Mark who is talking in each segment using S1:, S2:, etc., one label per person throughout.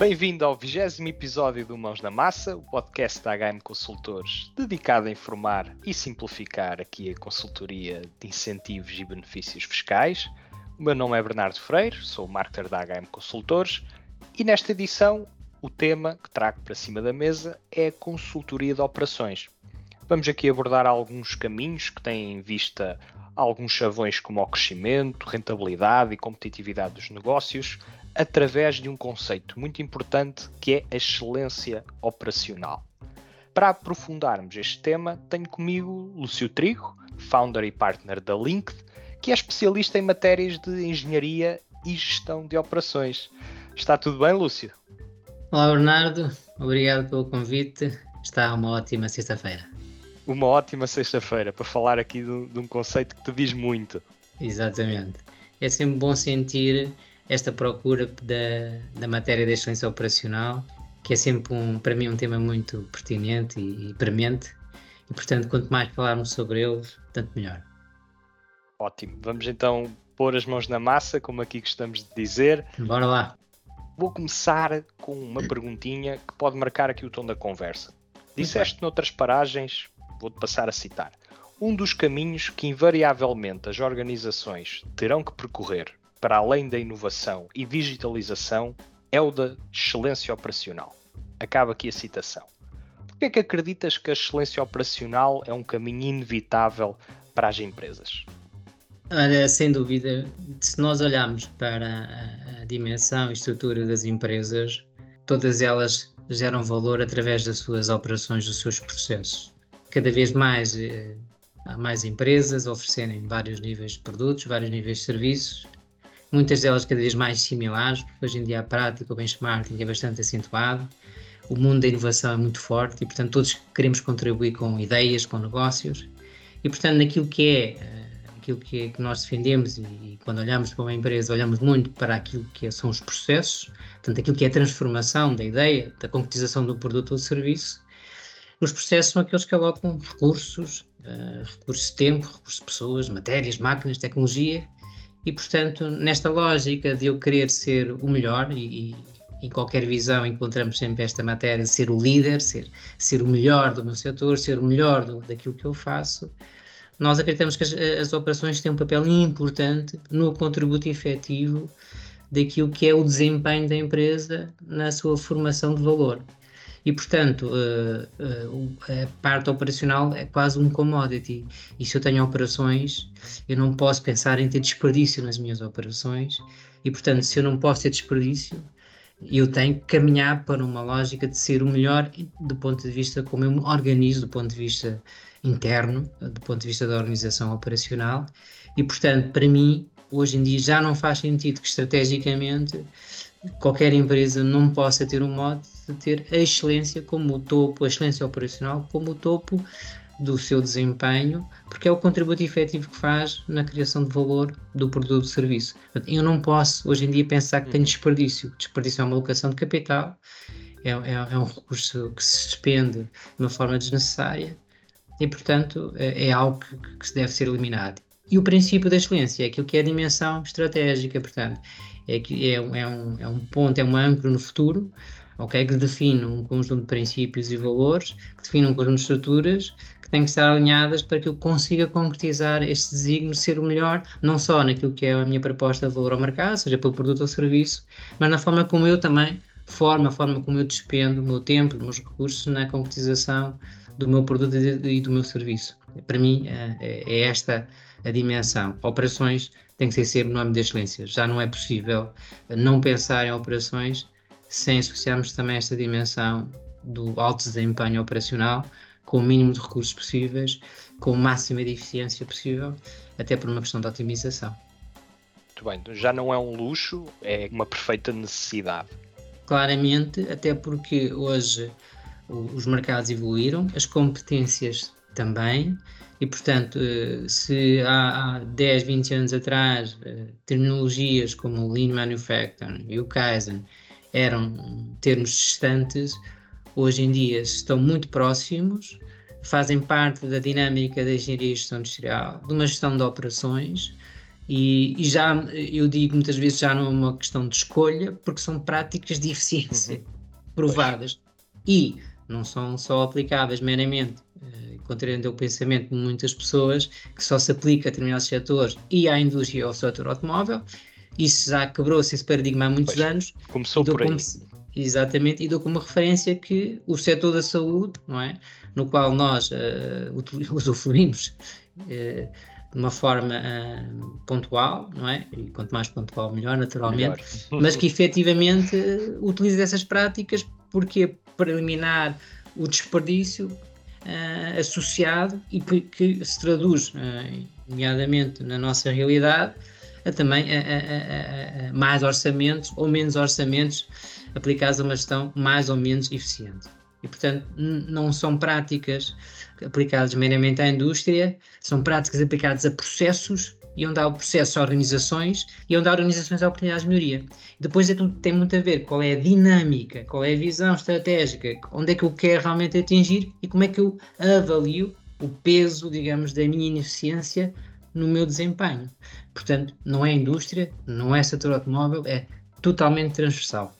S1: Bem-vindo ao vigésimo episódio do Mãos na Massa, o podcast da HM Consultores, dedicado a informar e simplificar aqui a consultoria de incentivos e benefícios fiscais. O meu nome é Bernardo Freire, sou marketer da HM Consultores e nesta edição o tema que trago para cima da mesa é a consultoria de operações. Vamos aqui abordar alguns caminhos que têm em vista alguns chavões como o crescimento, rentabilidade e competitividade dos negócios, através de um conceito muito importante que é a excelência operacional. Para aprofundarmos este tema, tenho comigo Lúcio Trigo, founder e partner da Linked, que é especialista em matérias de engenharia e gestão de operações. Está tudo bem, Lúcio?
S2: Olá, Bernardo. Obrigado pelo convite. Está uma ótima sexta-feira.
S1: Uma ótima sexta-feira para falar aqui de, de um conceito que te diz muito.
S2: Exatamente. É sempre bom sentir esta procura da, da matéria da excelência operacional, que é sempre, um, para mim, um tema muito pertinente e, e premente. E, portanto, quanto mais falarmos sobre ele, tanto melhor.
S1: Ótimo. Vamos então pôr as mãos na massa, como aqui gostamos de dizer.
S2: Bora lá.
S1: Vou começar com uma perguntinha que pode marcar aqui o tom da conversa. Disseste noutras paragens, vou-te passar a citar, um dos caminhos que invariavelmente as organizações terão que percorrer para além da inovação e digitalização, é o da excelência operacional. Acaba aqui a citação. Por que é que acreditas que a excelência operacional é um caminho inevitável para as empresas?
S2: Olha, sem dúvida, se nós olharmos para a, dimensão e estrutura das empresas, todas elas geram valor através das suas operações, dos seus processos. Cada vez mais eh, há mais empresas oferecerem vários níveis de produtos, vários níveis de serviços, muitas delas cada vez mais similares, porque hoje em dia a prática, o benchmarking é bastante acentuado, o mundo da inovação é muito forte e, portanto, todos queremos contribuir com ideias, com negócios e, portanto, naquilo que é eh, aquilo que, é, que nós defendemos e, e, quando olhamos para uma empresa olhamos muito para aquilo que é, são os processos, portanto, aquilo que é a transformação da ideia, da concretização do produto ou serviço. Os processos são aqueles que alocam recursos, uh, recursos de tempo, recursos de pessoas, matérias, máquinas, tecnologia e, portanto, nesta lógica de eu querer ser o melhor, e, e em qualquer visão encontramos sempre esta matéria, ser o líder, ser, ser o melhor do meu setor, ser o melhor do, daquilo que eu faço, nós acreditamos que as, as, operações têm um papel importante no contributo efetivo daquilo que é o desempenho da empresa na sua formação de valor. E, portanto, uh, uh, a parte operacional é quase um commodity. E se eu tenho operações, eu não posso pensar em ter desperdício nas minhas operações. E, portanto, se eu não posso ter desperdício, eu tenho que caminhar para uma lógica de ser o melhor do ponto de vista como eu me organizo, do ponto de vista interno, do ponto de vista da organização operacional. E, portanto, para mim, hoje em dia já não faz sentido que estrategicamente qualquer empresa não possa ter um modo de ter a excelência como o topo, a excelência operacional como o topo do seu desempenho, porque é o contributo efetivo que faz na criação de valor do produto ou serviço. Eu não posso, hoje em dia, pensar que tenho desperdício. Desperdício é uma alocação de capital, é, é, é um recurso que se despende de uma forma desnecessária e, portanto, é, é algo que, que se deve ser eliminado. E o princípio da excelência é aquilo que é a dimensão estratégica, portanto, é, que é, é, um, é um ponto, é um âncora no futuro, ok? Que define um conjunto de princípios e valores, que define um conjunto de estruturas que têm que estar alinhadas para que eu consiga concretizar este desígnio de ser o melhor, não só naquilo que é a minha proposta de valor ao mercado, seja pelo produto ou serviço, mas na forma como eu também formo, a forma como eu despendo o meu tempo, os meus recursos na concretização do meu produto e do meu serviço. Para mim, é, é, é esta a dimensão. Operações tem que ser sempre no âmbito da excelência. Já não é possível não pensar em operações sem associarmos também esta dimensão do alto desempenho operacional, com o mínimo de recursos possíveis, com a máxima de eficiência possível, até por uma questão de otimização.
S1: Muito bem, então já não é um luxo, é uma perfeita necessidade.
S2: Claramente, até porque hoje os mercados evoluíram, as competências também, e portanto, eh, se há, há 10, 20 anos atrás eh, terminologias como o Lean Manufacturing e o Kaizen eram termos distantes, hoje em dia estão muito próximos, fazem parte da dinâmica da engenharia e gestão industrial, de uma gestão de operações E, e, já eu digo muitas vezes já não é uma questão de escolha, porque são práticas de eficiência uhum. provadas e não são só aplicáveis meramente, contrariando o pensamento de muitas pessoas, que só se aplica a determinados setores e à indústria ou ao setor automóvel. Isso já quebrou-se esse paradigma há muitos pois, anos.
S1: Começou por aí. Como,
S2: exatamente, e dou como referência que o setor da saúde, não é? no qual nós uh, usufruímos uh, de uma forma uh, pontual, não é? E quanto mais pontual, melhor, naturalmente, melhor. mas que efetivamente utiliza essas práticas porque para eliminar o desperdício uh, associado e que, se traduz, nomeadamente na nossa realidade, a também a, a, a, mais orçamentos ou menos orçamentos aplicados a uma gestão mais ou menos eficiente. E, portanto, não são práticas aplicadas meramente à indústria, são práticas aplicadas a processos e onde há o processo a organizações e onde há organizações há oportunidades de melhoria. Depois é tem muito a ver qual é a dinâmica, qual é a visão estratégica, onde é que eu quero realmente atingir e como é que eu avalio o peso, digamos, da minha ineficiência no meu desempenho. Portanto, não é indústria, não é setor automóvel, é totalmente transversal.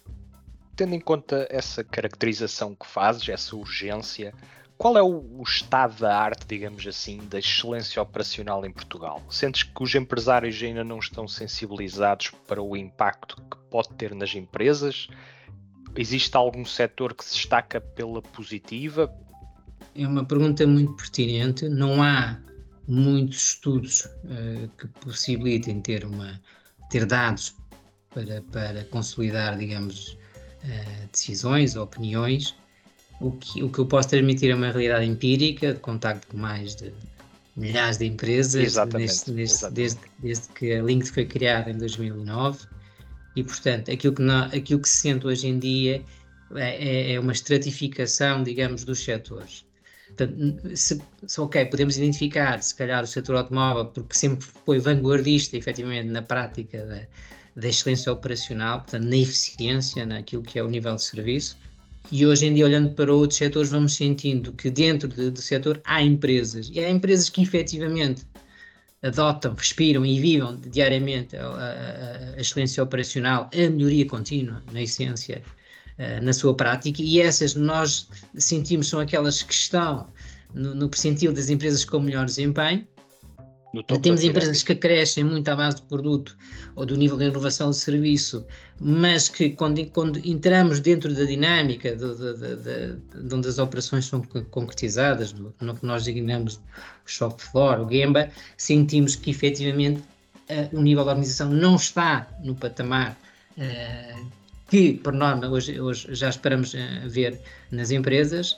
S1: Tendo em conta essa caracterização que fazes, essa urgência, qual é o, o, estado da arte, digamos assim, da excelência operacional em Portugal? Sentes que os empresários ainda não estão sensibilizados para o impacto que pode ter nas empresas? Existe algum setor que se destaca pela positiva?
S2: É uma pergunta muito pertinente. Não há muitos estudos uh, que possibilitem ter, uma, ter dados para, para consolidar, digamos, uh, decisões, opiniões o que, o que eu posso transmitir é uma realidade empírica, de contacto com mais de milhares de empresas,
S1: exatamente,
S2: exatamente. Desde, desde, que a Link foi criada em 2009. E, portanto, aquilo que, não, aquilo que se sente hoje em dia é, é, é uma estratificação, digamos, dos setores. Portanto, se, se, ok, podemos identificar, se calhar, o setor automóvel, porque sempre foi vanguardista, efetivamente, na prática da, da excelência operacional, portanto, na eficiência, naquilo que é o nível de serviço, e hoje em dia, olhando para outros setores, vamos sentindo que dentro de, do setor há empresas, e há empresas que efetivamente adotam, respiram e vivem diariamente a, a, a excelência operacional, a melhoria contínua, na essência, uh, na sua prática, e essas nós sentimos são aquelas que estão no, no percentil das empresas com melhor desempenho, temos empresas que crescem muito à base do produto ou do nível de inovação de serviço, mas que quando, quando entramos dentro da dinâmica de, de, de, de, onde as operações são concretizadas, no, que nós designamos shop floor, o Gemba, sentimos que efetivamente uh, o nível da organização não está no patamar uh, que, por norma, hoje, hoje já esperamos uh, ver nas empresas,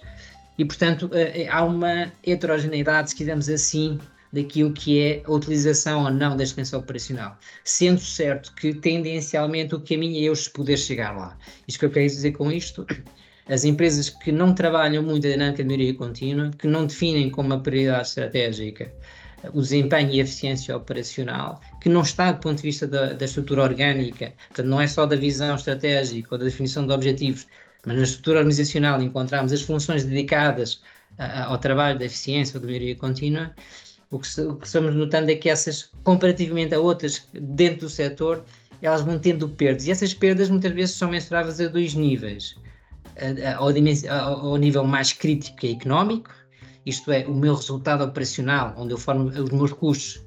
S2: e portanto há uma heterogeneidade, se quisermos assim, daquilo que é a utilização ou não da extensão operacional, sendo certo que tendencialmente o caminho é eu poder chegar lá. Isto que eu quero dizer com isto, as empresas que não trabalham muito a dinâmica de melhoria contínua, que não definem como uma prioridade estratégica o desempenho e a eficiência operacional, que não está do ponto de vista da, da estrutura orgânica, portanto não é só da visão estratégica ou da definição de objetivos, mas na estrutura organizacional encontramos as funções dedicadas ao trabalho da eficiência ou da melhoria contínua, o que, o que estamos notando é que essas, comparativamente a outras dentro do setor, elas vão tendo perdas. E essas perdas muitas vezes são mensuráveis a dois níveis. Ao, ao nível mais crítico e económico, isto é, o meu resultado operacional, onde eu formo os meus custos,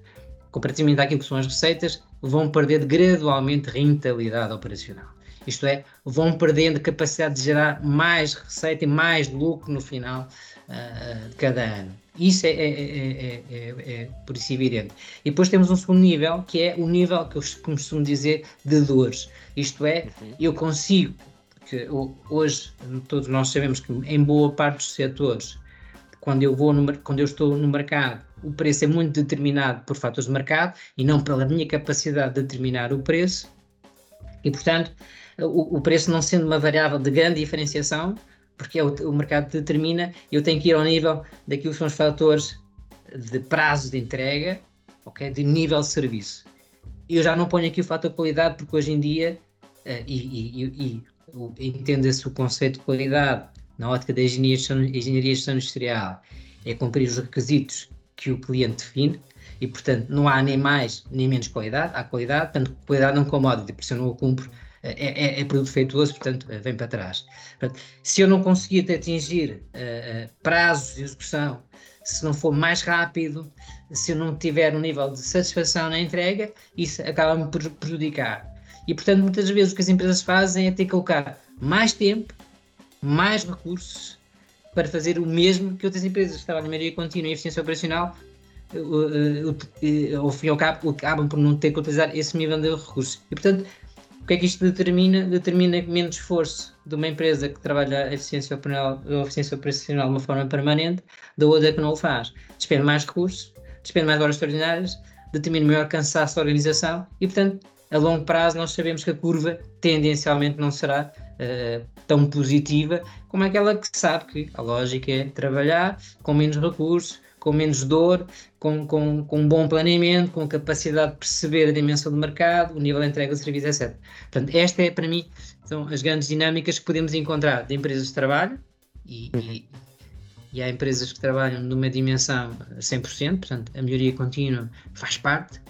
S2: comparativamente àquilo que são as receitas, vão perder gradualmente rentabilidade operacional. Isto é, vão perdendo capacidade de gerar mais receita e mais lucro no final uh, de cada ano. Isso é, é, é, é, por isso evidente. E depois temos um segundo nível, que é o nível que eu costumo dizer de dores. Isto é, eu consigo, que hoje todos nós sabemos que em boa parte dos setores, quando eu, vou no, quando eu estou no mercado, o preço é muito determinado por fatores de mercado e não pela minha capacidade de determinar o preço. E, portanto, o, o preço não sendo uma variável de grande diferenciação, porque é o, o mercado determina, eu tenho que ir ao nível daquilo que são os fatores de prazo de entrega, okay, de nível de serviço. Eu já não ponho aqui o fator qualidade, porque hoje em dia, uh, e, e, e entenda-se o conceito de qualidade na ótica da engenharia, engenharia industrial, é cumprir os requisitos que o cliente define, e, portanto, não há nem mais nem menos qualidade, há qualidade, portanto, qualidade não commodity, porque se eu não o cumpro, é, é, é produto feituoso, portanto, vem para trás. Portanto, se eu não conseguir atingir uh, prazos de execução, se não for mais rápido, se eu não tiver um nível de satisfação na entrega, isso acaba-me por prejudicar. E, portanto, muitas vezes o que as empresas fazem é ter que colocar mais tempo, mais recursos para fazer o mesmo que outras empresas que trabalham em maioria contínua e eficiência operacional, ao fim e ao cabo, acabam por não ter que utilizar esse nível de recursos. E, portanto, o que é que isto determina? Determina menos esforço de uma empresa que trabalha a eficiência operacional, a eficiência operacional de uma forma permanente da outra que não o faz. Despende mais recursos, despende mais horas extraordinárias, determina maior cansaço da organização e, portanto, a longo prazo nós sabemos que a curva tendencialmente não será uh, tão positiva como aquela que sabe que a lógica é trabalhar com menos recursos, com menos dor, com, com, com um bom planeamento, com capacidade de perceber a dimensão do mercado, o nível de entrega de serviço, etc. Portanto, esta é para mim são as grandes dinâmicas que podemos encontrar de empresas de trabalho e, uhum. e, e há empresas que trabalham numa dimensão 100%, portanto, a melhoria contínua faz parte.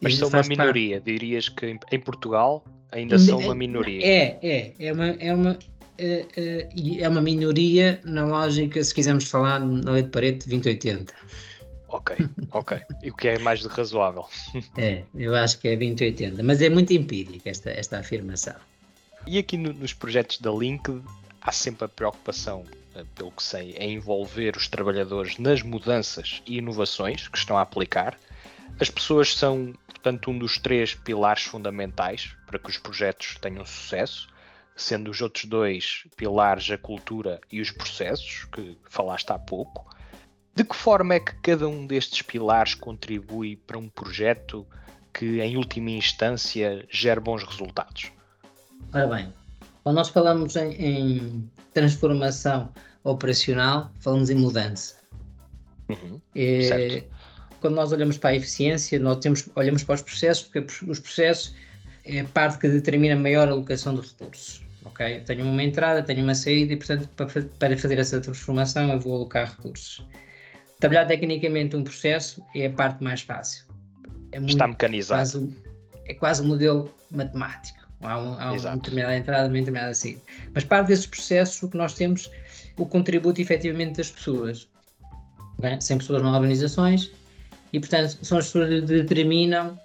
S1: Mas são uma minoria, parte. dirias que em Portugal ainda são uma minoria.
S2: É, é, é uma, é uma, é, é, é uma minoria na lógica, se quisermos falar na lei de Pareto 2080.
S1: Ok, ok. E o que é mais razoável?
S2: É, eu acho que é 2080, mas é muito empírica esta, esta afirmação.
S1: E aqui no, nos projetos da Link há sempre a preocupação, eh, pelo que sei, em envolver os trabalhadores nas mudanças e inovações que estão a aplicar. As pessoas são, portanto, um dos três pilares fundamentais para que os projetos tenham sucesso sendo os outros dois pilares a cultura e os processos, que falaste há pouco. De que forma é que cada um destes pilares contribui para um projeto que, em última instância, gere bons resultados?
S2: Ora bem, quando nós falamos em, em transformação operacional, falamos em mudança. Uhum, é, quando nós olhamos para a eficiência, nós temos, olhamos para os processos, porque os processos é a parte que determina a maior alocação dos recursos ok? Tenho uma entrada, tenho uma saída e, portanto, para, fazer essa transformação eu vou alocar recursos. Trabalhar tecnicamente um processo é a parte mais fácil.
S1: É muito, Está mecanizado.
S2: Quase, é quase um modelo matemático. Há, um, há uma determinada entrada, uma determinada saída. Mas parte desses processos, o que nós temos, o contributo efetivamente das pessoas. Okay? Sem pessoas não há organizações e, portanto, são as pessoas que determinam,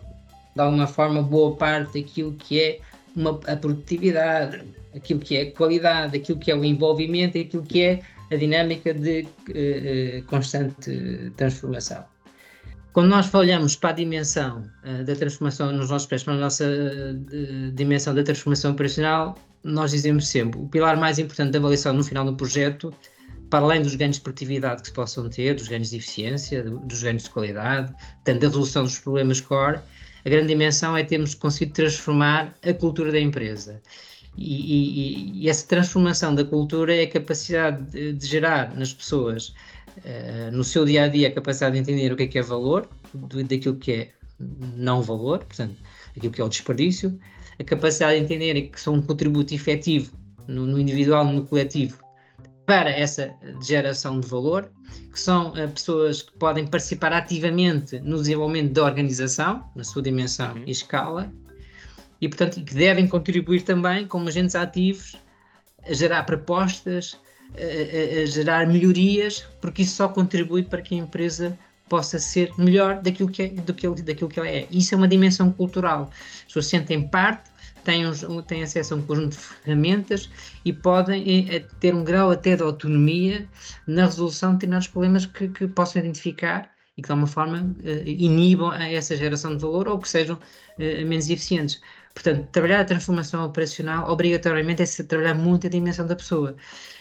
S2: de alguma forma, boa parte daquilo que é uma, a produtividade, aquilo que é qualidade, aquilo que é o envolvimento, aquilo que é a dinâmica de uh, constante transformação. Quando nós olhamos para a dimensão uh, da transformação nos nossos pés, para a nossa uh, dimensão da transformação operacional, nós dizemos sempre o pilar mais importante da avaliação no final do projeto, para além dos ganhos de produtividade que se possam ter, dos ganhos de eficiência, dos ganhos de qualidade, tanto da resolução dos problemas core, a grande dimensão é termos conseguido transformar a cultura da empresa. E, e, e, essa transformação da cultura é a capacidade de, de gerar nas pessoas, uh, no seu dia a dia, a capacidade de entender o que é que é valor, do, daquilo que é não valor, portanto, aquilo que é o desperdício, a capacidade de entender que são um contributo efetivo no, no individual no coletivo para essa geração de valor, que são uh, pessoas que podem participar ativamente no desenvolvimento da organização, na sua dimensão uhum. e escala, e, portanto, que devem contribuir também como agentes ativos a gerar propostas, a, a, a, gerar melhorias, porque isso só contribui para que a empresa possa ser melhor daquilo que, é, do que, daquilo que ela é. Isso é uma dimensão cultural. As pessoas sentem parte, têm, têm acesso a um conjunto de ferramentas e podem é, ter um grau até de autonomia na resolução de determinados problemas que, que possam identificar e que de alguma forma uh, inibam essa geração de valor ou que sejam menos eficientes. Portanto, trabalhar a transformação operacional obrigatoriamente é trabalhar muito a dimensão da pessoa,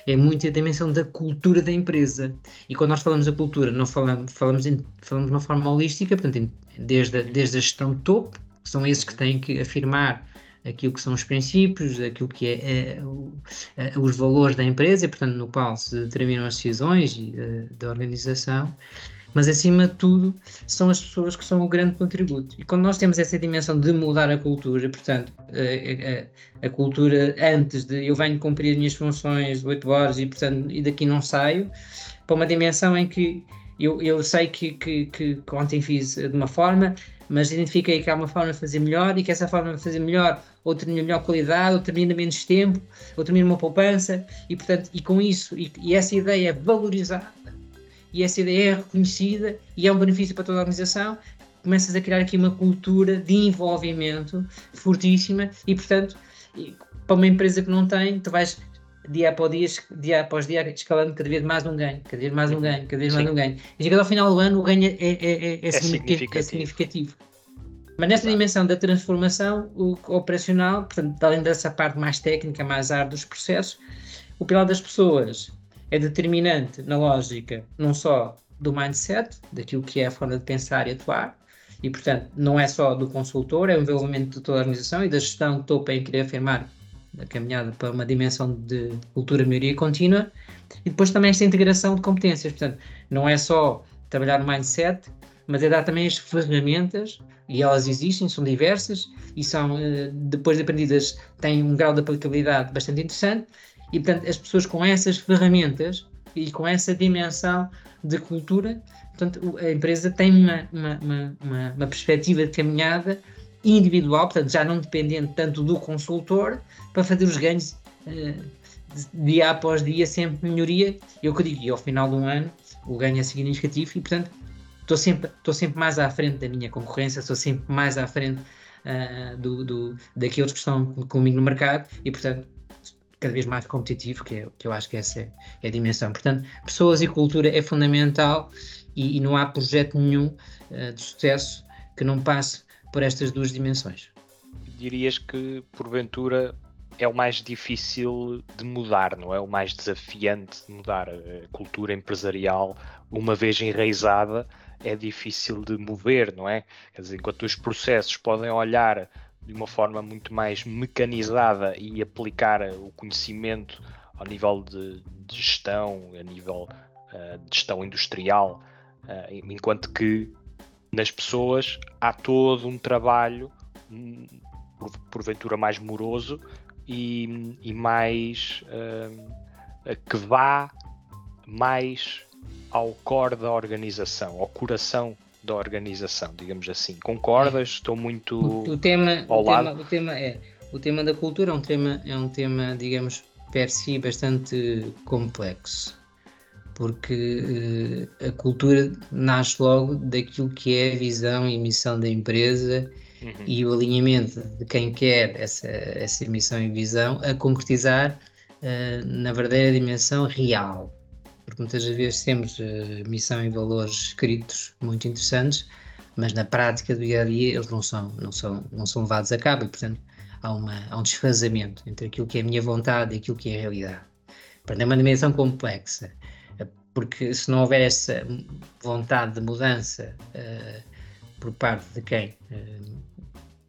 S2: é muito a dimensão da cultura da empresa. E quando nós falamos da cultura, não falamos, falamos, em, falamos de uma forma holística, portanto, desde a, desde a gestão topo, que são esses que têm que afirmar aquilo que são os princípios, aquilo que é, é, é os valores da empresa, e, portanto, no qual se determinam as decisões e, uh, da organização, mas acima de tudo são as pessoas que são o grande contributo. E quando nós temos essa dimensão de mudar a cultura, portanto, a, a, a cultura antes de eu venho cumprir as minhas funções 8 horas e, portanto, e daqui não saio, para uma dimensão em que eu, eu sei que, que, que ontem fiz de uma forma, mas identifiquei que há uma forma de fazer melhor e que essa forma de fazer melhor ou termina melhor qualidade, ou termina menos tempo, ou termina uma poupança, e portanto, e com isso, e, e essa ideia é valorizada, e essa ideia é reconhecida, e é um benefício para toda a organização, começas a criar aqui uma cultura de envolvimento fortíssima, e portanto, para uma empresa que não tem, tu vais dia após dia, dia após dia, escalando cada vez mais um ganho, cada vez mais um ganho, cada vez mais um ganho. E chegando ao final do ano, o ganho é, é, é, é, é significativo. é significativo. Mas nessa dimensão da transformação operacional, portanto, além dessa parte mais técnica, mais árdua dos processos, o pilar das pessoas é determinante na lógica não só do mindset, daquilo que é a forma de pensar e atuar, e portanto não é só do consultor, é o envolvimento de toda a organização e da gestão que estou para querer afirmar a caminhada para uma dimensão de cultura melhoria contínua, e depois também esta integração de competências, portanto não é só trabalhar no mindset, mas é dar também as ferramentas, e elas existem, são diversas, e são, eh, depois de aprendidas, têm um grau de aplicabilidade bastante interessante, e portanto as pessoas com essas ferramentas e com essa dimensão de cultura, portanto a empresa tem uma, uma, uma, uma perspectiva de caminhada individual, portanto já não dependente tanto do consultor, para fazer os ganhos uh, dia após dia, sempre melhoria. Eu que digo, e ao final do ano o ganho é significativo e, portanto, estou sempre, estou sempre mais à frente da minha concorrência, estou sempre mais à frente uh, do, do, daqueles que estão comigo no mercado e, portanto, cada vez mais competitivo, que, é, que eu acho que essa é, é a dimensão. Portanto, pessoas e cultura é fundamental e, e não há projeto nenhum uh, de sucesso que não passe por estas duas dimensões.
S1: Dirias que, porventura, é o mais difícil de mudar, não é? O mais desafiante de mudar. A cultura empresarial, uma vez enraizada, é difícil de mover, não é? Quer dizer, enquanto os processos podem olhar de uma forma muito mais mecanizada e aplicar o conhecimento ao nível de, de gestão, a nível uh, de gestão industrial, uh, enquanto que nas pessoas há todo um trabalho, um, porventura mais moroso, e, e mais uh, que vá mais ao core da organização, ao coração da organização, digamos assim. Concordas? Estou muito
S2: o, o tema, ao o lado. Tema, o tema é o tema da cultura é um tema é um tema, digamos, per si bastante complexo, porque uh, a cultura nasce logo daquilo que é a visão e missão da empresa uhum. e o alinhamento de quem quer essa, essa missão e visão a concretizar uh, na verdadeira dimensão real. Porque muitas vezes temos uh, missão e valores escritos muito interessantes, mas na prática do dia a dia eles não são, não são, não são levados a cabo e, portanto, há, uma, há um desfazamento entre aquilo que é a minha vontade e aquilo que é a realidade. Portanto, é uma dimensão complexa, porque se não houver essa vontade de mudança uh, por parte de quem uh,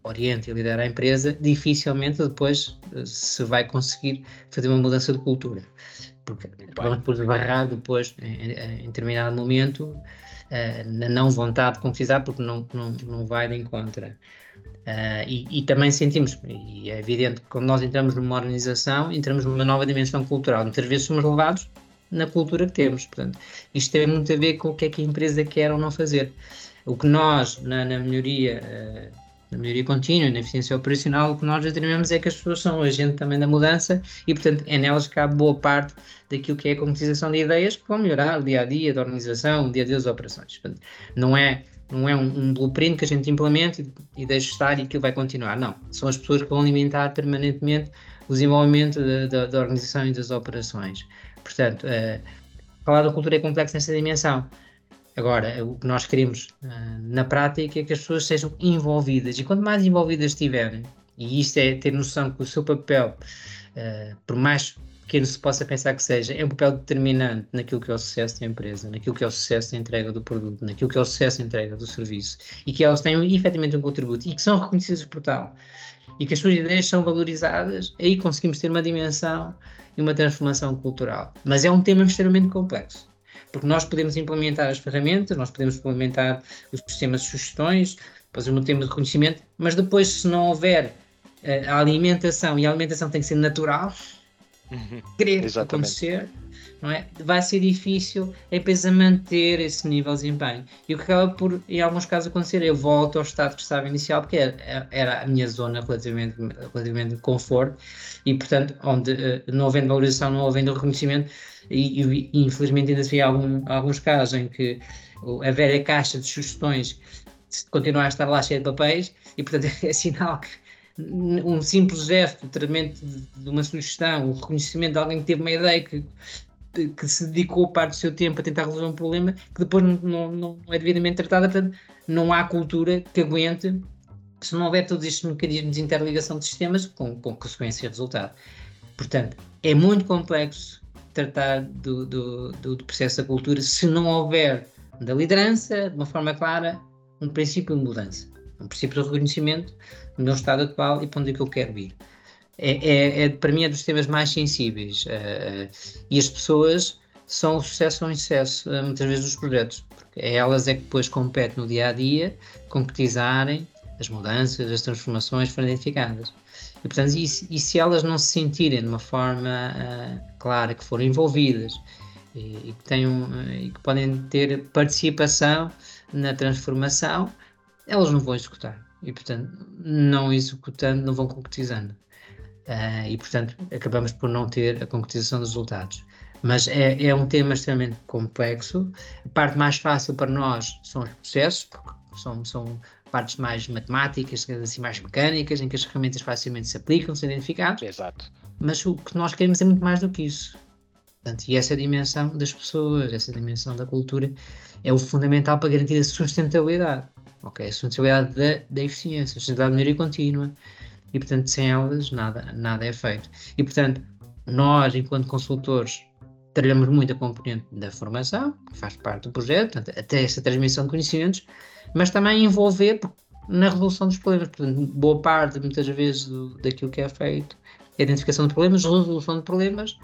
S2: orienta e lidera a empresa, dificilmente depois eh, se vai conseguir fazer uma mudança de cultura. Porque vamos por barrar depois, em, em, determinado momento, uh, na não vontade de concretizar, porque não, não, não vai de encontro. Uh, e, e, também sentimos, e é evidente que quando nós entramos numa organização, entramos numa nova dimensão cultural. Muitas vezes somos levados na cultura que temos. Portanto, isto tem muito a ver com o que é que a empresa quer ou não fazer. O que nós, na, na melhoria uh, na melhoria contínua, na eficiência operacional, o que nós determinamos é que as pessoas são agente também da mudança e, portanto, é nelas que há boa parte daquilo que é a concretização de ideias que vão melhorar o dia a dia da organização, o dia a dia das operações. Portanto, não é, não é um, um blueprint que a gente implementa e, e deixa estar e aquilo vai continuar. Não. São as pessoas que vão alimentar permanentemente o desenvolvimento da, da, da organização e das operações. Portanto, uh, falar da cultura é complexo nessa dimensão. Agora, o que nós queremos uh, na prática é que as pessoas sejam envolvidas e quanto mais envolvidas estiverem, e isto é ter noção que o seu papel, uh, por mais pequeno se possa pensar que seja, é um papel determinante naquilo que é o sucesso da empresa, naquilo que é o sucesso da entrega do produto, naquilo que é o sucesso da entrega do serviço e que elas tenham efetivamente um contributo e que são reconhecidas por tal e que as suas ideias são valorizadas, aí conseguimos ter uma dimensão e uma transformação cultural. Mas é um tema extremamente complexo porque nós podemos implementar as ferramentas, nós podemos implementar os sistemas de sugestões, depois o tema de reconhecimento, mas depois, se não houver uh, a alimentação, e a alimentação tem que ser natural. Querer Exatamente. acontecer, não é? vai ser difícil a empresa manter esse nível de desempenho. E o que acaba por, em alguns casos, acontecer, eu volto ao estado que estava inicial, porque era, era a minha zona relativamente, relativamente de conforto, e portanto, onde uh, não havendo valorização, não havendo reconhecimento, e, e, e infelizmente ainda se vê algum, alguns casos em que a velha caixa de sugestões continua a estar lá cheia de papéis, e portanto é sinal que um simples gesto, o tratamento de uma sugestão, o reconhecimento de alguém que teve uma ideia que, que se dedicou parte do seu tempo a tentar resolver um problema que depois não, não, não é devidamente tratada, portanto, não há cultura que aguente se não houver todos estes mecanismos de interligação de sistemas com, com consequência e resultado. Portanto, é muito complexo tratar do, do, do processo da cultura se não houver da liderança, de uma forma clara, um princípio de mudança, um princípio de reconhecimento do meu estado atual e para onde é que eu quero ir. É, é, é para mim é dos temas mais sensíveis uh, e as pessoas são o sucesso ou o insucesso uh, muitas vezes dos projetos, porque é elas é que depois competem no dia a dia concretizarem as mudanças, as transformações foram identificadas. E, portanto, e, e se elas não se sentirem de uma forma uh, clara que foram envolvidas e, e, que tenham, e que podem ter participação na transformação, elas não vão executar e, portanto, não executando, não vão concretizando. Uh, e, portanto, acabamos por não ter a concretização dos resultados. Mas é, é, um tema extremamente complexo. A parte mais fácil para nós são os processos, porque são, são partes mais matemáticas, assim, mais mecânicas, em que as ferramentas facilmente se aplicam, são identificadas.
S1: Exato.
S2: Mas o que nós queremos é muito mais do que isso. Portanto, e essa dimensão das pessoas, essa dimensão da cultura, é o fundamental para garantir a sustentabilidade. Ok? A sustentabilidade da, da eficiência, a sustentabilidade da melhoria contínua. E, portanto, sem elas, nada, nada é feito. E, portanto, nós, enquanto consultores, trabalhamos muito a componente da formação, que faz parte do projeto, portanto, até essa transmissão de conhecimentos, mas também envolver na resolução dos problemas. Portanto, boa parte, muitas vezes, do, daquilo que é feito é a identificação de problemas, resolução de problemas,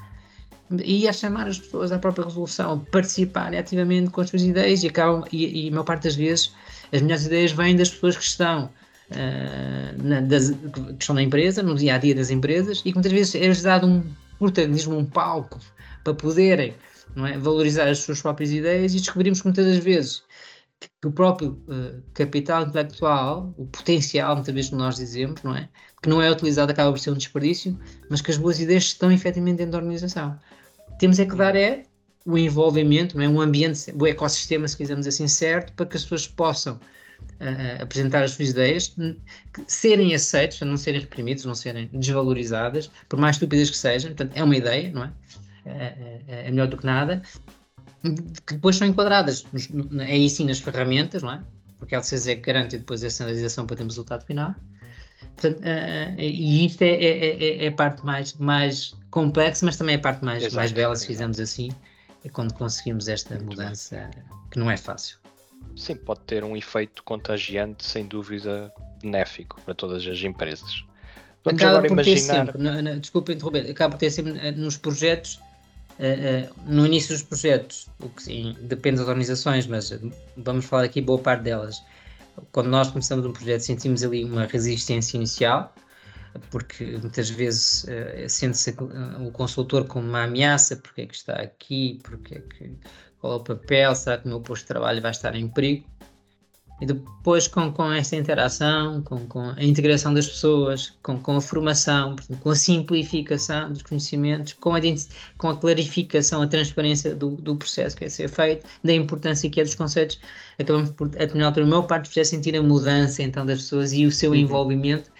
S2: e a chamar as pessoas à própria resolução, participarem ativamente com as suas ideias e acabam, e, e a maior parte das vezes as melhores ideias vêm das pessoas que estão uh, na, das, que estão na empresa, no dia a dia das empresas, e que muitas vezes é-lhes dado um protagonismo, um palco para poderem é, valorizar as suas próprias ideias e descobrimos que muitas das vezes que o próprio uh, capital intelectual, o potencial, muitas vezes nós dizemos, não é? Que não é utilizado, acaba por ser um desperdício, mas que as boas ideias estão efetivamente dentro da organização. Temos é que dar é o envolvimento, é? um ambiente, o ecossistema, se quisermos assim, certo, para que as pessoas possam uh, apresentar as suas ideias, serem aceitas, não serem reprimidas, não serem desvalorizadas, por mais estúpidas que sejam. Portanto, é uma ideia, não é? É, é, é melhor do que nada. Que depois são enquadradas, aí sim, nas ferramentas, não é? Porque a LCZ garante depois a sinalização para termos o resultado final. Portanto, uh, e isto é, é, é, é, a parte mais, mais complexa, mas também é a parte mais, mais bela, se fizermos assim, é quando conseguimos esta Muito mudança, bem. que não é fácil.
S1: Sim, pode ter um efeito contagiante, sem dúvida, benéfico para todas as empresas.
S2: Vamos acaba agora imaginar. Sempre, no, no, desculpa interromper, acaba por ter sempre eh, nos projetos, uh, uh, no início dos projetos, o que sim, depende das organizações, mas vamos falar aqui boa parte delas. Quando nós começamos um projeto, sentimos ali uma resistência inicial, porque muitas vezes uh, sente-se uh, o consultor como uma ameaça, porque é que está aqui, porque é que, qual é o papel, será que o meu posto de trabalho vai estar em perigo? E depois com, com esta interação, com, com a integração das pessoas, com, com a formação, com a simplificação dos conhecimentos, com a, com a clarificação, a transparência do, do processo que é ser feito, da importância que é dos conceitos, acabamos por, a determinada altura, a maior parte do processo sentir a mudança então das pessoas e o seu uhum. envolvimento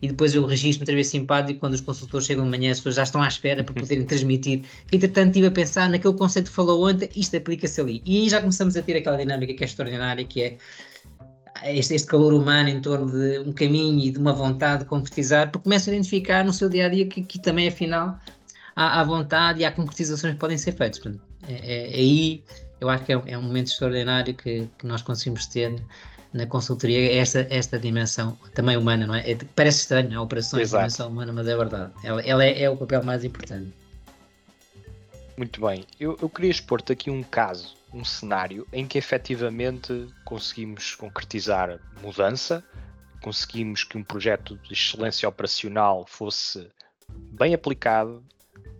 S2: e depois eu registro muitas vezes simpático quando os consultores chegam de manhã, as pessoas já estão à espera para poderem transmitir. Entretanto, estive a pensar naquele conceito que falou ontem, isto aplica-se ali. E aí já começamos a ter aquela dinâmica que é extraordinária, que é este, este calor humano em torno de um caminho e de uma vontade de concretizar, porque começam a identificar no seu dia a dia que, que também, afinal, há, há, vontade e há concretizações que podem ser feitas. Portanto, é, é, é aí eu acho que é, é um momento extraordinário que, que nós conseguimos ter na consultoria é esta, esta dimensão também humana, não é? é parece estranho a operação de dimensão humana, mas é verdade. Ela, ela é, é, o papel mais importante.
S1: Muito bem. Eu, eu queria expor-te aqui um caso, um cenário em que efetivamente conseguimos concretizar mudança, conseguimos que um projeto de excelência operacional fosse bem aplicado,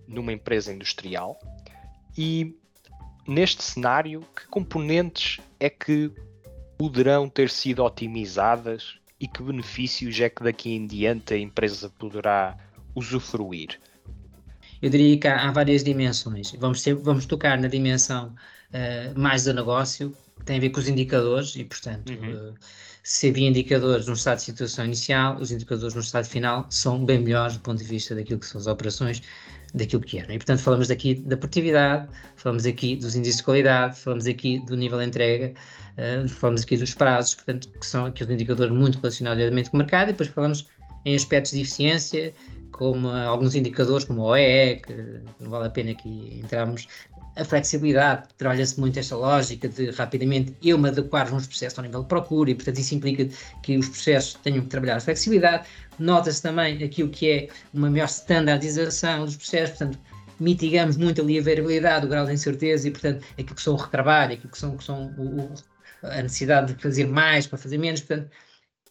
S1: numa empresa industrial e neste cenário que componentes é que poderão ter sido otimizadas e que benefícios é que daqui em diante a empresa poderá usufruir?
S2: Eu diria que há, há várias dimensões. Vamos, ter, vamos tocar na dimensão uh, mais do negócio, que tem a ver com os indicadores, e portanto, uhum. uh, se havia indicadores no estado de situação inicial, os indicadores no estado final são bem melhores do ponto de vista daquilo que são as operações, daquilo que eram. E portanto, falamos aqui da produtividade, falamos aqui dos índices de qualidade, falamos aqui do nível de entrega, uh, falamos aqui dos prazos, portanto, que são aqui os indicadores muito relacionados diretamente com o mercado, e depois falamos em aspectos de eficiência, como alguns indicadores, como o OEE, que não vale a pena aqui entrarmos, a flexibilidade, trabalha-se muito esta lógica de rapidamente eu me adequar uns processos ao nível de procura e, portanto, isso implica que os processos tenham que trabalhar a flexibilidade. Nota-se também aquilo que é uma maior standardização dos processos, portanto, mitigamos muito ali a variabilidade, o grau de incerteza e, portanto, aquilo que são o retrabalho, aquilo que são, que são o, a necessidade de fazer mais para fazer menos, portanto,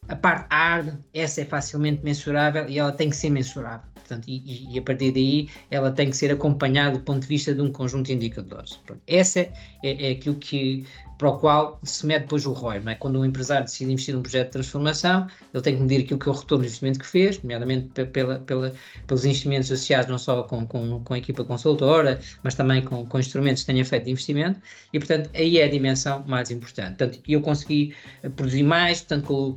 S2: a parte hard, essa é facilmente mensurável e ela tem que ser mensurável. Portanto, e, e, a partir daí ela tem que ser acompanhada do ponto de vista de um conjunto de indicadores. Pronto. Essa é, é, aquilo que, para o qual se mede depois o ROI. É? Quando um empresário decide investir num projeto de transformação, ele tem que medir aquilo que é o retorno do investimento que fez, nomeadamente pela, pela, pelos investimentos associados não só com, com, com a equipa consultora, mas também com, com instrumentos que tenha feito de investimento, e portanto aí é a dimensão mais importante. Portanto, eu consegui produzir mais, portanto, com,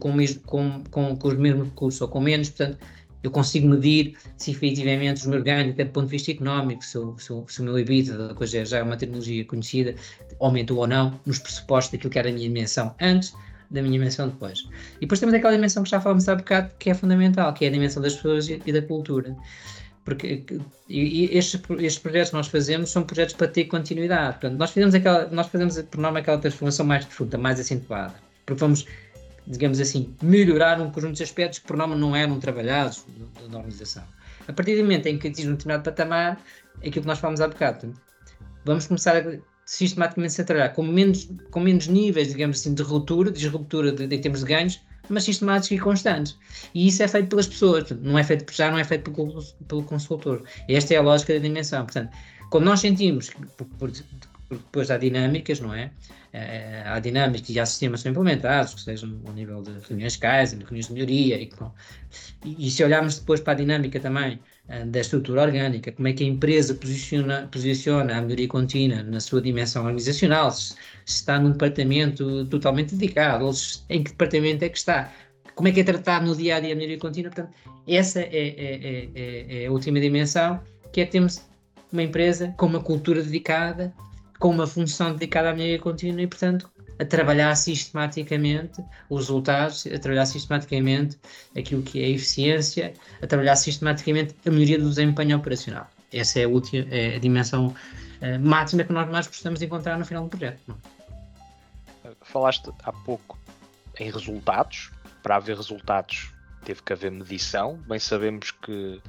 S2: com, com, com os mesmos recursos ou com menos, portanto, eu consigo medir se efetivamente os meus ganhos, até do ponto de vista económico, se o, se se o meu EBITDA, coisa já é uma tecnologia conhecida, aumentou ou não, nos pressupostos daquilo que era a minha dimensão antes, da minha dimensão depois. E depois temos aquela dimensão que já falamos há bocado, que é fundamental, que é a dimensão das pessoas e, e da cultura. Porque e, e estes, estes projetos que nós fazemos são projetos para ter continuidade. Portanto, nós fazemos, aquela, nós fazemos por norma aquela transformação mais profunda, mais acentuada. Porque vamos digamos assim, melhorar um conjunto de aspectos que por norma não eram trabalhados na organização. A partir do momento em que atinge um determinado patamar, é aquilo que nós falamos há bocado, vamos começar a sistematicamente a trabalhar com menos, com menos níveis, digamos assim, de ruptura, de disruptura de, de termos de ganhos, mas sistemáticos e constantes. E isso é feito pelas pessoas, não é feito já não é feito pelo, pelo consultor. Esta é a lógica da dimensão. Portanto, quando nós sentimos, por, por, porque depois há dinâmicas, não é? Uh, há dinâmicas e há sistemas que são implementados, que sejam ao nível de reuniões Kaizen, reuniões de melhoria, e, e, e, se olharmos depois para a dinâmica também uh, da estrutura orgânica, como é que a empresa posiciona, posiciona a melhoria contínua na sua dimensão organizacional, se, se está num departamento totalmente dedicado, ou se, em que departamento é que está, como é que é tratado no dia a dia a melhoria contínua, portanto, essa é, é, é, é a última dimensão, que é termos uma empresa com uma cultura dedicada com uma função dedicada à melhoria contínua e, portanto, a trabalhar sistematicamente os resultados, a trabalhar sistematicamente aquilo que é a eficiência, a trabalhar sistematicamente a melhoria do desempenho operacional. Essa é a, última, é a dimensão uh, máxima que nós mais gostamos de encontrar no final do projeto. Não?
S1: Falaste há pouco em resultados. Para haver resultados, teve que haver medição. Bem sabemos que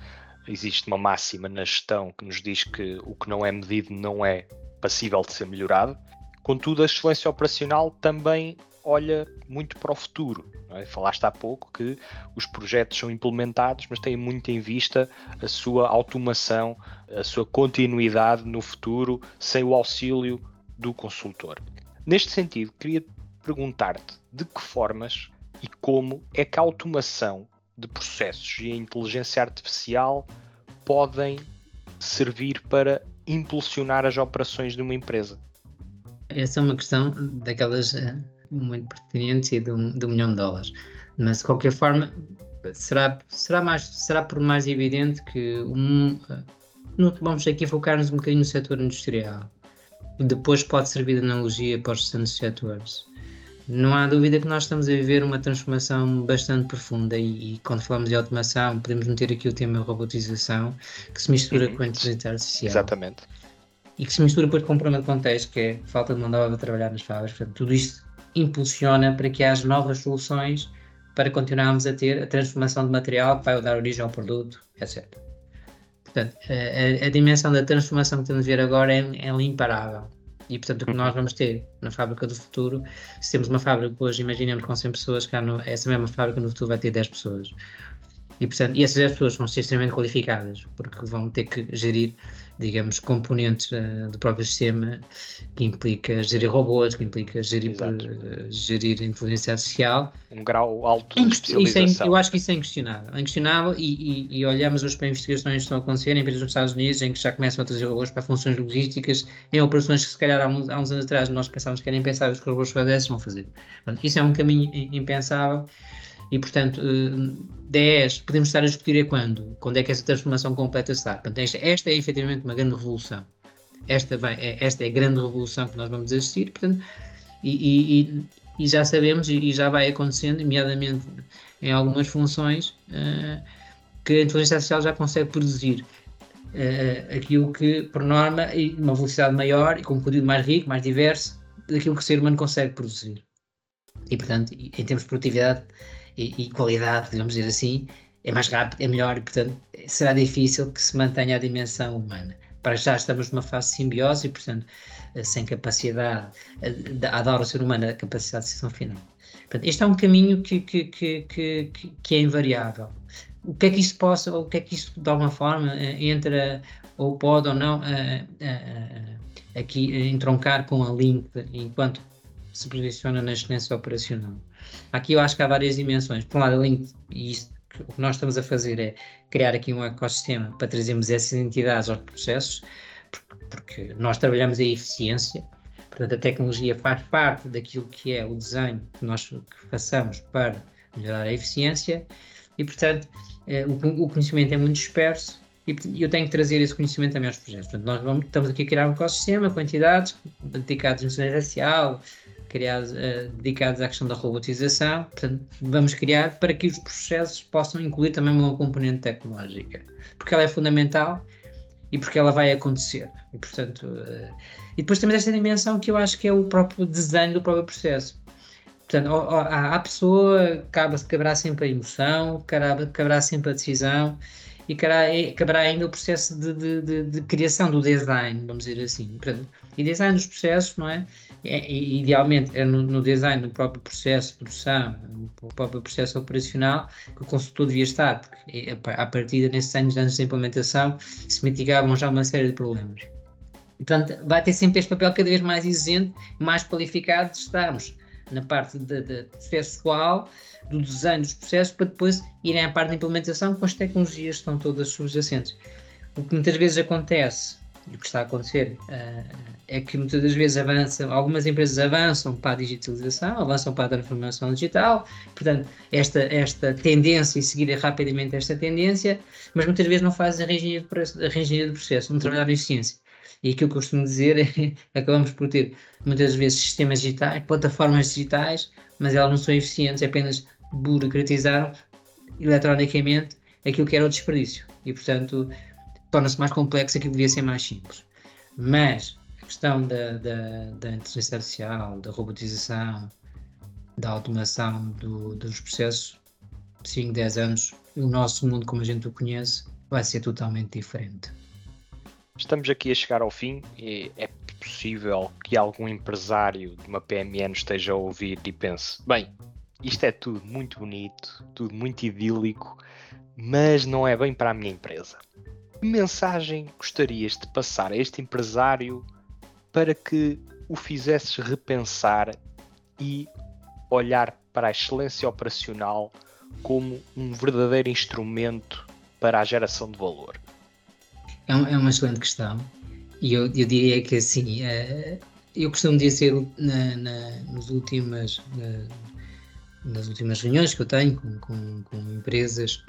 S1: existe uma máxima na gestão que nos diz que o que não é medido não é passível de ser melhorado. Contudo, a excelência operacional também olha muito para o futuro. É? Falaste há pouco que os projetos são implementados, mas têm muito em vista a sua automação, a sua continuidade no futuro, sem o auxílio do consultor. Neste sentido, queria perguntar-te de que formas e como é que a automação de processos e a inteligência artificial podem servir para impulsionar as operações de uma empresa?
S2: Essa é uma questão daquelas uh, muito pertinentes e de um, milhão de dólares. Mas de qualquer forma, será, será, mais, será por mais evidente que um, uh, vamos aqui focar-nos um bocadinho no setor industrial. Depois pode servir de analogia para os restantes setores. Não há dúvida que nós estamos a viver uma transformação bastante profunda e, e, quando falamos de automação podemos meter aqui o tema robotização que se mistura uhum. com a inteligência artificial.
S1: Exatamente.
S2: E que se mistura depois com um problema de contexto que é falta de mão de obra para trabalhar nas fábricas. Portanto, tudo isto impulsiona para que haja novas soluções para continuarmos a ter a transformação de material que vai dar origem ao produto, etc. Portanto, a, a, dimensão da transformação que estamos a ver agora é, é imparável. E, portanto, o que nós vamos ter na fábrica do futuro, se temos uma fábrica hoje, imaginemos com 100 pessoas, cá no, essa mesma fábrica no futuro vai ter 10 pessoas. E, portanto, e essas pessoas vão ser extremamente qualificadas, porque vão ter que gerir digamos, componentes uh, do próprio sistema que implica gerir robôs, que implica gerir, uh, gerir inteligência artificial.
S1: Um grau alto de é especialização.
S2: É, eu acho que isso é inquestionável. É inquestionável e, e, e olhamos hoje para investigações que estão a acontecer em países dos Estados Unidos em que já começam a trazer robôs para funções logísticas em operações que se calhar há uns, há uns anos atrás nós pensávamos que era impensável que os robôs fizessem, vão fazer. Portanto, isso é um caminho impensável e, portanto, 10, eh, podemos estar a discutir é quando? Quando é que essa transformação completa se dá? Portanto, esta, esta é efetivamente uma grande revolução. Esta, vai, é, esta é a grande revolução que nós vamos assistir, portanto, e, e, e já sabemos e, já vai acontecendo, nomeadamente em algumas funções, uh, que a inteligência artificial já consegue produzir uh, aquilo que, por norma, e uma velocidade maior e com um conteúdo mais rico, mais diverso, daquilo que o ser humano consegue produzir. E, portanto, em termos de produtividade, e, e, qualidade, digamos dizer assim, é mais rápido, é melhor e, portanto, será difícil que se mantenha a dimensão humana. Para já estamos numa fase de simbiose e, portanto, eh, sem capacidade, adora eh, o ser humano a capacidade de decisão final. Portanto, este é um caminho que, que, que, que, que é invariável. O que é que isso possa, ou o que é que isso, de alguma forma, eh, entra ou pode ou não aqui entroncar com a link enquanto se posiciona na excelência operacional. Aqui eu acho que há várias dimensões. Por um lado, além isto, o que nós estamos a fazer é criar aqui um ecossistema para trazermos essas entidades aos processos, porque nós trabalhamos a eficiência, portanto a tecnologia faz parte daquilo que é o desenho que nós que façamos para melhorar a eficiência e, portanto, eh, o, conhecimento é muito disperso e eu tenho que trazer esse conhecimento também aos projetos. Portanto, nós vamos, estamos aqui a criar um ecossistema com entidades dedicadas à engenharia racial, criados, uh, dedicados à questão da robotização. Portanto, vamos criar para que os processos possam incluir também uma componente tecnológica, porque ela é fundamental e porque ela vai acontecer. E, portanto, uh, e depois temos esta dimensão que eu acho que é o próprio desenho do próprio processo. Portanto, a pessoa cabe, caberá sempre a emoção, caberá, caberá sempre a decisão e caberá ainda o processo de, de, de, de, criação do design, vamos dizer assim. E design dos processos, não é? é idealmente é no, no, design do próprio processo de produção, no próprio processo operacional, que o consultor devia estar, porque a partir desses anos antes da implementação se mitigavam já uma série de problemas. Portanto, vai ter sempre este papel cada vez mais exigente, mais qualificado de estarmos na parte de, de processual, do desenho dos processos, para depois irem à parte da implementação com as tecnologias que estão todas subjacentes. O que muitas vezes acontece, e o que está a acontecer, uh, é que muitas das vezes avançam, algumas empresas avançam para a digitalização, avançam para a transformação digital, portanto, esta, esta tendência e seguir rapidamente esta tendência, mas muitas vezes não fazem a reengenharia de processo, não trabalham em eficiência. E aquilo que eu costumo dizer é acabamos por ter muitas vezes sistemas digitais, plataformas digitais, mas elas não são eficientes, é apenas burocratizar eletronicamente aquilo que era o desperdício. E, portanto, torna-se mais complexo aquilo que devia ser mais simples. Mas a questão da, da, da inteligência artificial, da robotização, da automação do, dos processos, 5, 10 anos, o nosso mundo como a gente o conhece vai ser totalmente diferente.
S1: Estamos aqui a chegar ao fim e é possível que algum empresário de uma PMN esteja a ouvir e pense: bem, isto é tudo muito bonito, tudo muito idílico, mas não é bem para a minha empresa. Que mensagem gostarias de passar a este empresário para que o fizesses repensar e olhar para a excelência operacional como um verdadeiro instrumento para a geração de valor?
S2: É, é uma excelente questão. E eu, eu diria que assim, uh, eu costumo dizer na, na, nas, últimas, na, nas últimas reuniões que eu tenho com, com, com, empresas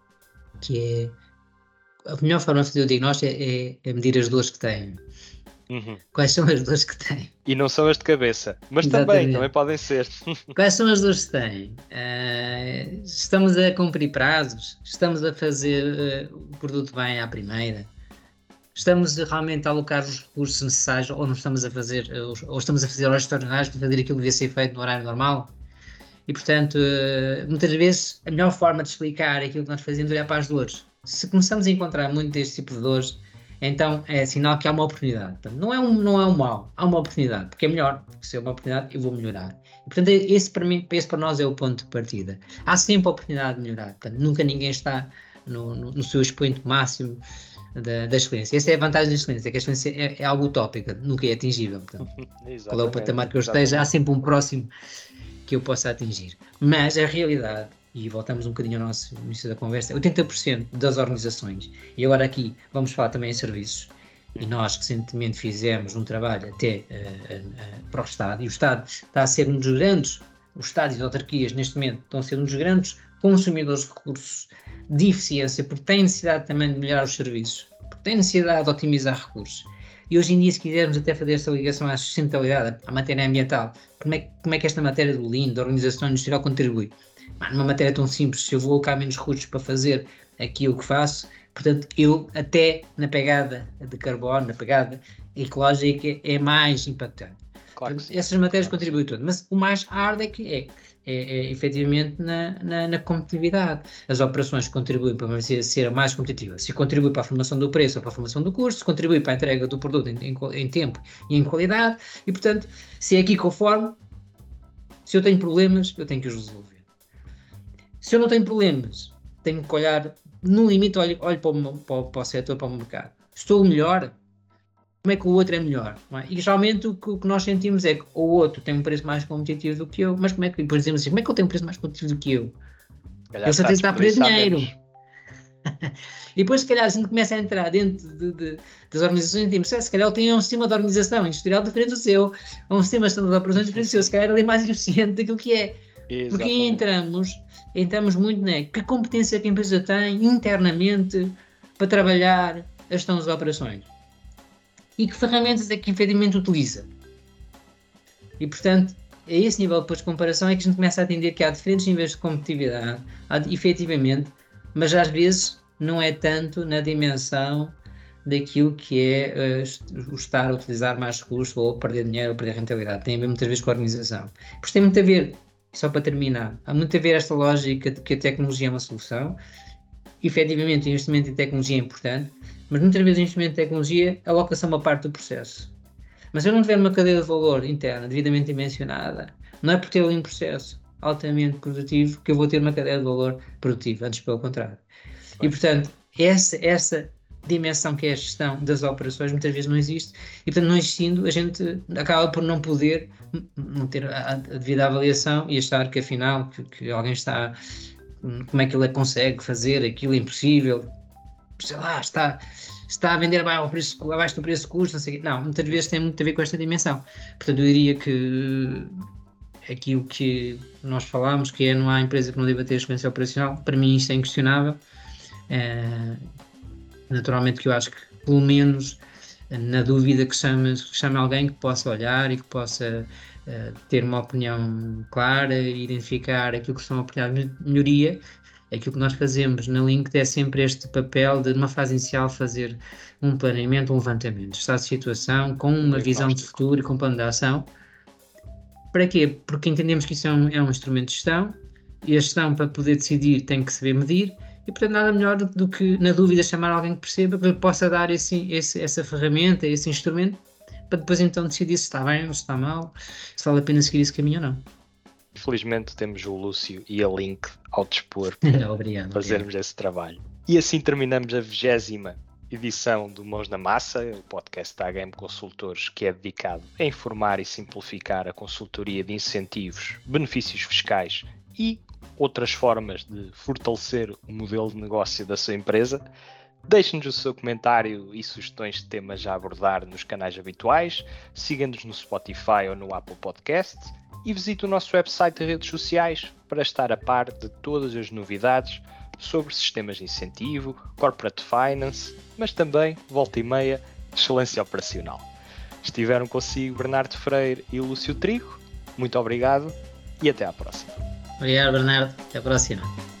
S2: que é a melhor forma de fazer o diagnóstico é, é, é medir as dores que têm. Uhum. Quais são as dores que têm?
S1: E não são as de cabeça, mas Exatamente. também, também podem ser.
S2: Quais são as dores que têm? Uh, estamos a cumprir prazos? Estamos a fazer uh, o produto bem à primeira? Estamos realmente a alocar os recursos necessários ou não estamos a fazer, ou estamos a fazer horas extraordinárias para fazer aquilo que devia ser feito no horário normal. E, portanto, eh, muitas vezes a melhor forma de explicar aquilo que nós fazemos é olhar para as dores. Se começamos a encontrar muito deste tipo de dores, então é sinal que há uma oportunidade. Não, é um, não é um mal, há uma oportunidade, porque é melhor, porque se é uma oportunidade eu vou melhorar. Portanto, esse para, mim, esse para nós é o ponto de partida. Há sempre a oportunidade de melhorar. Portanto, nunca ninguém está no, no, no seu expoente máximo da, da, excelência. Essa é a vantagem da excelência, que a excelência é, é algo utópico, nunca é atingível. Portanto, qual é o patamar que eu esteja, há sempre um próximo que eu possa atingir. Mas a realidade, e voltamos um bocadinho ao nosso início da conversa, 80% das organizações, e agora aqui vamos falar também em serviços, e nós recentemente fizemos um trabalho até uh, uh, para o Estado, e o Estado está a ser um dos grandes, os Estados e as autarquias neste momento estão a ser um dos grandes consumidores de recursos de eficiência, porque têm necessidade também de melhorar os serviços, porque têm necessidade de otimizar recursos. E hoje em dia, se quisermos até fazer essa ligação à sustentabilidade, à matéria ambiental, como é, como é que esta matéria do Lean, da organização industrial, contribui? numa matéria tão simples, se eu vou alocar menos recursos para fazer aquilo que faço, portanto, eu até na pegada de carbono, na pegada ecológica, é mais impactante. Claro portanto, essas matérias contribuem tudo, mas o mais hard é que é é, é efetivamente na, na, na, competitividade. As operações contribuem para a ser mais competitiva. Se contribui para a formação do preço ou para a formação do custo, se contribui para a entrega do produto em, em, em tempo e em qualidade, e portanto, se é aqui conforme, se eu tenho problemas, eu tenho que os resolver. Se eu não tenho problemas, tenho que olhar, no limite, olho, olho para, o, para, para o setor, para o mercado. Estou melhor, como é que o outro é melhor. É? E geralmente o que, o que, nós sentimos é que o outro tem um preço mais competitivo do que eu, mas como é que, por exemplo, assim, como é que ele tem um preço mais competitivo do que eu? Ele só tem que estar a perder dinheiro. e depois, se calhar, a gente começa a entrar dentro de, de, das organizações e se calhar ele tem um sistema de organização industrial diferente do seu, um sistema de operações diferente do seu, se calhar ele é mais eficiente daquilo que é. Exatamente. Porque aí entramos, entramos muito, né? Que competência que a empresa tem internamente para trabalhar a gestão das operações e que ferramentas é que efetivamente utiliza. E portanto, a esse nível depois de comparação é que a gente começa a entender que há diferentes níveis de competitividade, há, efetivamente, mas às vezes não é tanto na dimensão daquilo que é uh, o estar a utilizar mais recursos ou perder dinheiro ou perder rentabilidade. Tem a ver muitas vezes com a organização. Por tem muito a ver, só para terminar, há muito a ver esta lógica de que a tecnologia é uma solução. Efetivamente, o investimento em tecnologia é importante, mas muitas vezes o investimento em tecnologia aloca-se a uma parte do processo. Mas se eu não tiver uma cadeia de valor interna devidamente dimensionada, não é por ter um processo altamente produtivo que eu vou ter uma cadeia de valor produtiva, antes pelo contrário. E portanto, essa, essa dimensão que é a gestão das operações muitas vezes não existe e portanto não existindo a gente acaba por não poder não ter a, a devida avaliação e achar que afinal que, que alguém está como é que ele consegue fazer aquilo impossível sei lá, está, está a vender abaixo, abaixo do preço custo, não sei Não, muitas vezes tem muito a ver com esta dimensão. Portanto, eu diria que aqui o que nós falámos, que é não há empresa que não deva ter experiência operacional, para mim isto é inquestionável. É, naturalmente que eu acho que, pelo menos, na dúvida que chame, que chame alguém que possa olhar e que possa uh, ter uma opinião clara, identificar aquilo que são oportunidades de melhoria aquilo que nós fazemos na Link é sempre este papel de, numa fase inicial, fazer um planeamento, um levantamento, estado de situação, com uma visão de futuro e com um plano de ação. Para quê? Porque entendemos que isso é um, é um instrumento de gestão e a gestão, para poder decidir, tem que saber medir. E, portanto, nada melhor do, do que, na dúvida, chamar alguém que perceba, que possa dar esse, esse, essa ferramenta, esse instrumento, para depois então decidir se está bem ou se está mal, se vale a pena seguir esse caminho ou não.
S1: Felizmente temos o Lúcio e a Link ao dispor para
S2: obrigado,
S1: fazermos obrigado. esse trabalho. E assim terminamos a vigésima edição do Mãos na Massa, o podcast da HM Consultores, que é dedicado a informar e simplificar a consultoria de incentivos, benefícios fiscais e outras formas de fortalecer o modelo de negócio da sua empresa. Deixe-nos o seu comentário e sugestões de temas a abordar nos canais habituais. Siga-nos no Spotify ou no Apple Podcast e visite o nosso website e redes sociais para estar a par de todas as novidades sobre sistemas de incentivo, corporate finance, mas também, volta e meia, excelência operacional. Estiveram consigo Bernardo Freire e Lúcio Trigo. Muito obrigado e até à próxima.
S2: Obrigado, Bernardo. Até à próxima.